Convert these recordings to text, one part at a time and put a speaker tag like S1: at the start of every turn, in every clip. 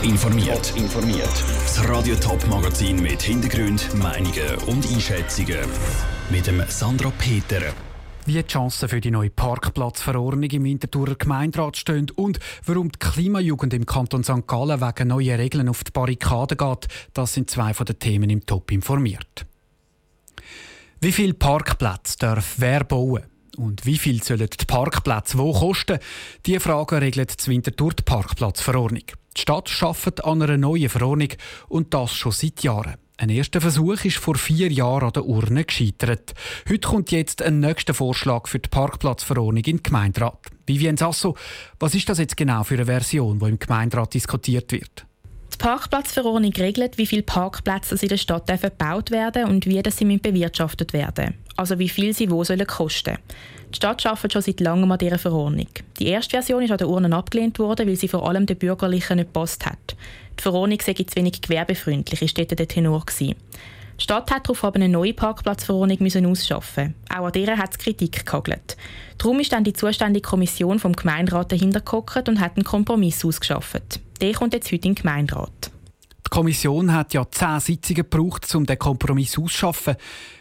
S1: Top informiert. informiert. Das Radio Top Magazin mit Hintergrund, Meinungen und Einschätzungen mit dem Sandra Peter.
S2: Wie die Chancen für die neue Parkplatzverordnung im Winterthurer Gemeinderat stehen und warum die Klimajugend im Kanton St. Gallen wegen neuer Regeln auf die Barrikaden geht, das sind zwei von den Themen im Top informiert. Wie viele Parkplätze darf wer bauen? Und wie viel sollen die Parkplätze wo kosten? Diese Frage regelt die Winterthur die Parkplatzverordnung. Die Stadt arbeitet an einer neuen Verordnung und das schon seit Jahren. Ein erster Versuch ist vor vier Jahren an der Urne gescheitert. Heute kommt jetzt ein nächster Vorschlag für die Parkplatzverordnung in den Gemeinderat. Vivien Sasso, was ist das jetzt genau für eine Version, die im Gemeinderat diskutiert wird?
S3: Die Parkplatzverordnung regelt, wie viele Parkplätze in der Stadt gebaut werden und wie sie bewirtschaftet werden also wie viel sie wo sollen kosten. Die Stadt arbeitet schon seit langem an dieser Verordnung. Die erste Version ist an der Urne abgelehnt worden, weil sie vor allem den Bürgerlichen nicht gepasst hat. Die Verordnung sei zu wenig gewerbefreundlich, ist dort der Tenor. Gewesen. Die Stadt hat darauf aber eine neue Parkplatzverordnung müssen ausschaffen. Auch an dieser hat es Kritik gehagelt. Darum ist dann die zuständige Kommission vom Gemeinderat dahinter und hat einen Kompromiss ausgeschafft. Der kommt jetzt heute in den Gemeinderat.
S2: Die Kommission hat ja zehn Sitzungen gebraucht, um den Kompromiss auszuschaffen.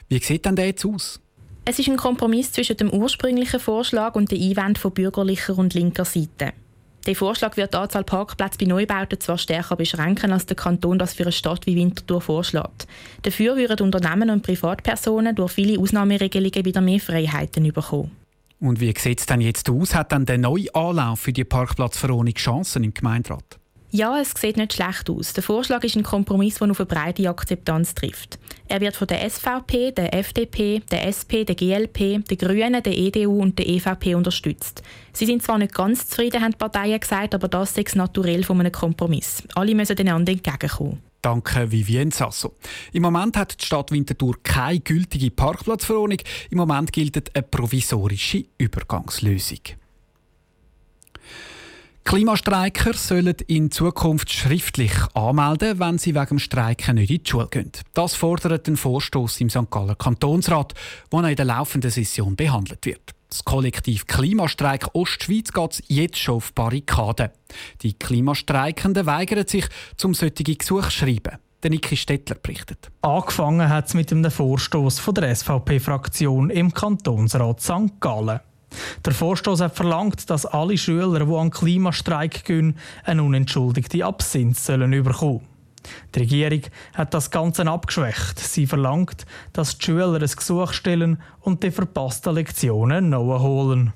S2: Wie sieht denn der jetzt aus?
S3: Es ist ein Kompromiss zwischen dem ursprünglichen Vorschlag und den Einwänden von bürgerlicher und linker Seite. Der Vorschlag wird die Anzahl Parkplätze bei Neubauten zwar stärker beschränken, als der Kanton das für eine Stadt wie Winterthur vorschlägt. Dafür würden Unternehmen und Privatpersonen durch viele Ausnahmeregelungen wieder mehr Freiheiten bekommen.
S2: Und wie sieht es denn jetzt aus? Hat dann der neue Anlauf für die Parkplatzverordnung Chancen im Gemeinderat?
S3: Ja, es sieht nicht schlecht aus. Der Vorschlag ist ein Kompromiss, der auf eine breite Akzeptanz trifft. Er wird von der SVP, der FDP, der SP, der GLP, der Grünen, der EDU und der EVP unterstützt. Sie sind zwar nicht ganz zufrieden, haben die Parteien gesagt, aber das ist naturell von einem Kompromiss. Alle müssen einander entgegenkommen.
S2: Danke, Vivien Sasso. Im Moment hat die Stadt Winterthur keine gültige Parkplatzverordnung. Im Moment gilt eine provisorische Übergangslösung. Klimastreiker sollen in Zukunft schriftlich anmelden, wenn sie wegen Streiken nicht in die Schule gehen. Das fordert ein Vorstoß im St. Galler Kantonsrat, der in der laufenden Session behandelt wird. Das Kollektiv Klimastreik Ostschweiz geht jetzt schon auf Barrikaden. Die Klimastreikenden weigern sich, zum solche Gesuch zu schreiben. Der Niki Stettler berichtet.
S4: Angefangen hat es mit einem Vorstoß der SVP-Fraktion im Kantonsrat St. Gallen. Der Vorstoß hat verlangt, dass alle Schüler, die an Klimastreik gehen, eine unentschuldigte Absinth sollen bekommen. Die Regierung hat das Ganze abgeschwächt. Sie verlangt, dass die Schüler ein Gesuch stellen und die verpassten Lektionen holen.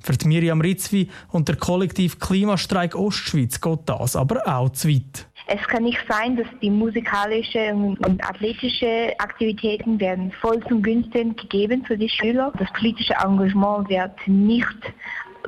S4: Für die Miriam Ritzwi und der Kollektiv Klimastreik Ostschweiz geht das aber auch zu weit.
S5: Es kann nicht sein, dass die musikalischen und athletischen Aktivitäten werden voll zum Günsten gegeben für die Schüler. Das politische Engagement wird nicht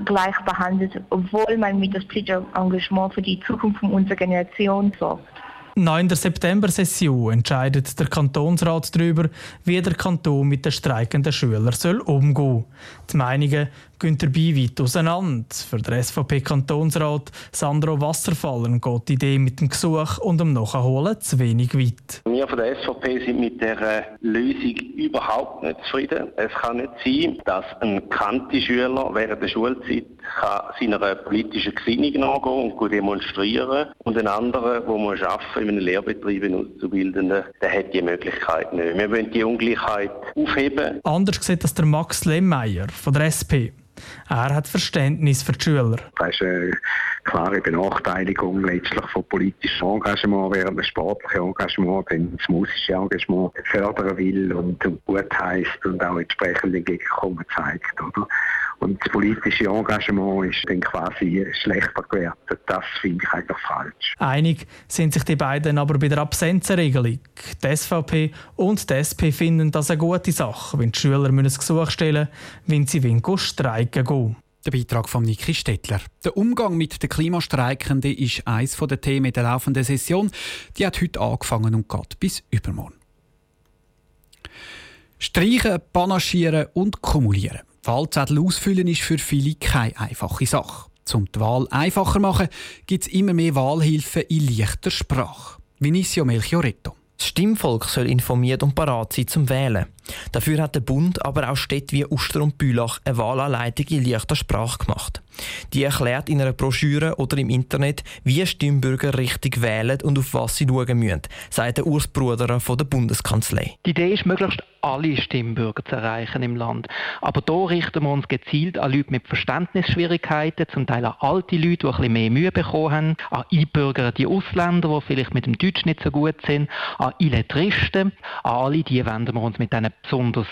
S5: gleich behandelt, obwohl man mit das politische Engagement für die Zukunft unserer Generation sorgt.
S4: Nach in der September-Session entscheidet der Kantonsrat darüber, wie der Kanton mit den streikenden Schülern umgehen soll. Die Meinungen gehen dabei weit auseinander. Für den SVP-Kantonsrat Sandro Wasserfallen geht die Idee mit dem Gesuch und dem Nachholen zu wenig weit.
S6: Wir von der SVP sind mit der Lösung überhaupt nicht zufrieden. Es kann nicht sein, dass ein Kanti-Schüler während der Schulzeit seiner politischen Gesinnung nachgehen und demonstrieren und ein anderer, der muss arbeiten in einem Lehrbetrieb, in Auszubildenden, der hat die Möglichkeit nicht. Wir wollen die Ungleichheit aufheben.
S4: Anders sieht das der Max Lemmeier von der SP. Er hat Verständnis für die Schüler.
S7: Das ist eine klare Benachteiligung letztlich von politischem Engagement, während das sportliche Engagement dann das musische Engagement fördern will und gut heisst und auch entsprechend entgegenkommen zeigt. Oder? Und das politische Engagement ist dann quasi schlechter gewertet. Das finde ich eigentlich falsch.
S4: Einig sind sich die beiden aber bei der Absenzenregelung. Die SVP und die SP finden das eine gute Sache, wenn die Schüler ein Gesuch stellen müssen, wenn sie wollen, streiken gehen.
S2: Der Beitrag von Niki Stettler. Der Umgang mit den Klimastreikenden ist eines der Themen der laufenden Session. Die hat heute angefangen und geht bis übermorgen. Streichen, panaschieren und kumulieren. Wahlzettel ausfüllen ist für viele keine einfache Sache. Um die Wahl einfacher zu machen, gibt es immer mehr Wahlhilfen in leichter Sprache. Vinicio Melchioretto.
S8: Das Stimmvolk soll informiert und parat sein zum Wählen. Dafür hat der Bund aber auch Städte wie Uster und Bülach eine Wahlanleitung in leichter Sprache gemacht. Die erklärt in einer Broschüre oder im Internet, wie Stimmbürger richtig wählen und auf was sie schauen müssen, sagt der Urs Bruder von der Bundeskanzlei.
S9: Die Idee ist, möglichst alle Stimmbürger zu erreichen im Land. Aber hier richten wir uns gezielt an Leute mit Verständnisschwierigkeiten, zum Teil an alte Leute, die ein bisschen mehr Mühe bekommen haben, an einbürgerte Ausländer, die vielleicht mit dem Deutsch nicht so gut sind, an Illetristen, an alle die wenden wir uns mit diesen besonders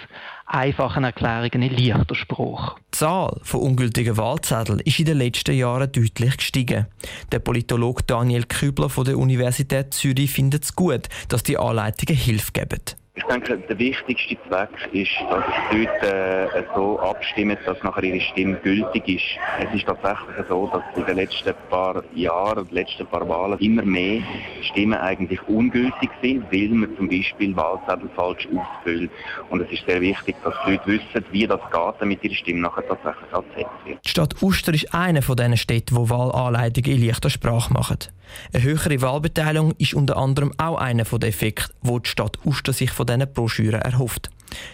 S9: einfachen Erklärungen in leichter Sprache.
S8: Die Zahl von ungültigen Wahlzetteln ist in den letzten Jahren deutlich gestiegen. Der Politologe Daniel Kübler von der Universität Zürich findet es gut, dass die Anleitungen Hilfe geben.
S10: Ich denke, der wichtigste Zweck ist, dass die Leute äh, so abstimmen, dass nachher ihre Stimme gültig ist. Es ist tatsächlich so, dass in den letzten paar Jahren, den letzten paar Wahlen immer mehr Stimmen eigentlich ungültig sind, weil man zum Beispiel Wahlzettel falsch ausfüllt. Und es ist sehr wichtig, dass die Leute wissen, wie das geht, damit ihre Stimme nachher tatsächlich ersetzt wird.
S8: Die Stadt Uster ist eine von diesen Städten, die Wahlanleitungen in leichter Sprache machen. Eine höhere Wahlbeteiligung ist unter anderem auch einer der Effekte, wo die Stadt Uster sich von diesen Broschüren erhofft.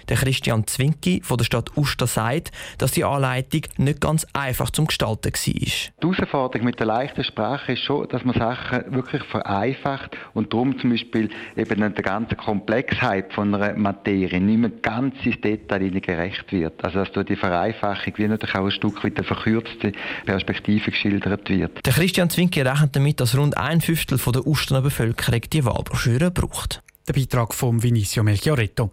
S8: Der Christian Zwinki von der Stadt Uster sagt, dass die Anleitung nicht ganz einfach zum Gestalten war. Die
S11: Herausforderung mit der leichten Sprache ist schon, dass man Sachen wirklich vereinfacht und darum zum Beispiel eben der ganzen Komplexheit von einer Materie nicht mehr ganz ins Detail gerecht wird. Also dass durch die Vereinfachung wie natürlich auch ein Stück weit eine verkürzte Perspektive geschildert wird.
S8: Der Christian Zwinki rechnet damit, dass rund ein Fünftel der Usterner Bevölkerung die Wahlbroschüre braucht.
S2: Der Beitrag von Vinicio Melchioretto.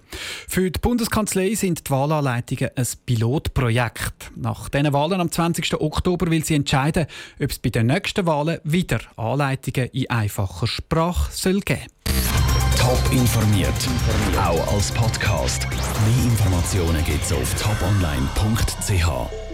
S2: Für die Bundeskanzlei sind die Wahlanleitungen ein Pilotprojekt. Nach diesen Wahlen am 20. Oktober will sie entscheiden, ob es bei den nächsten Wahlen wieder Anleitungen in einfacher Sprache soll geben
S1: Top informiert, auch als Podcast. Mehr Informationen gibt es auf toponline.ch.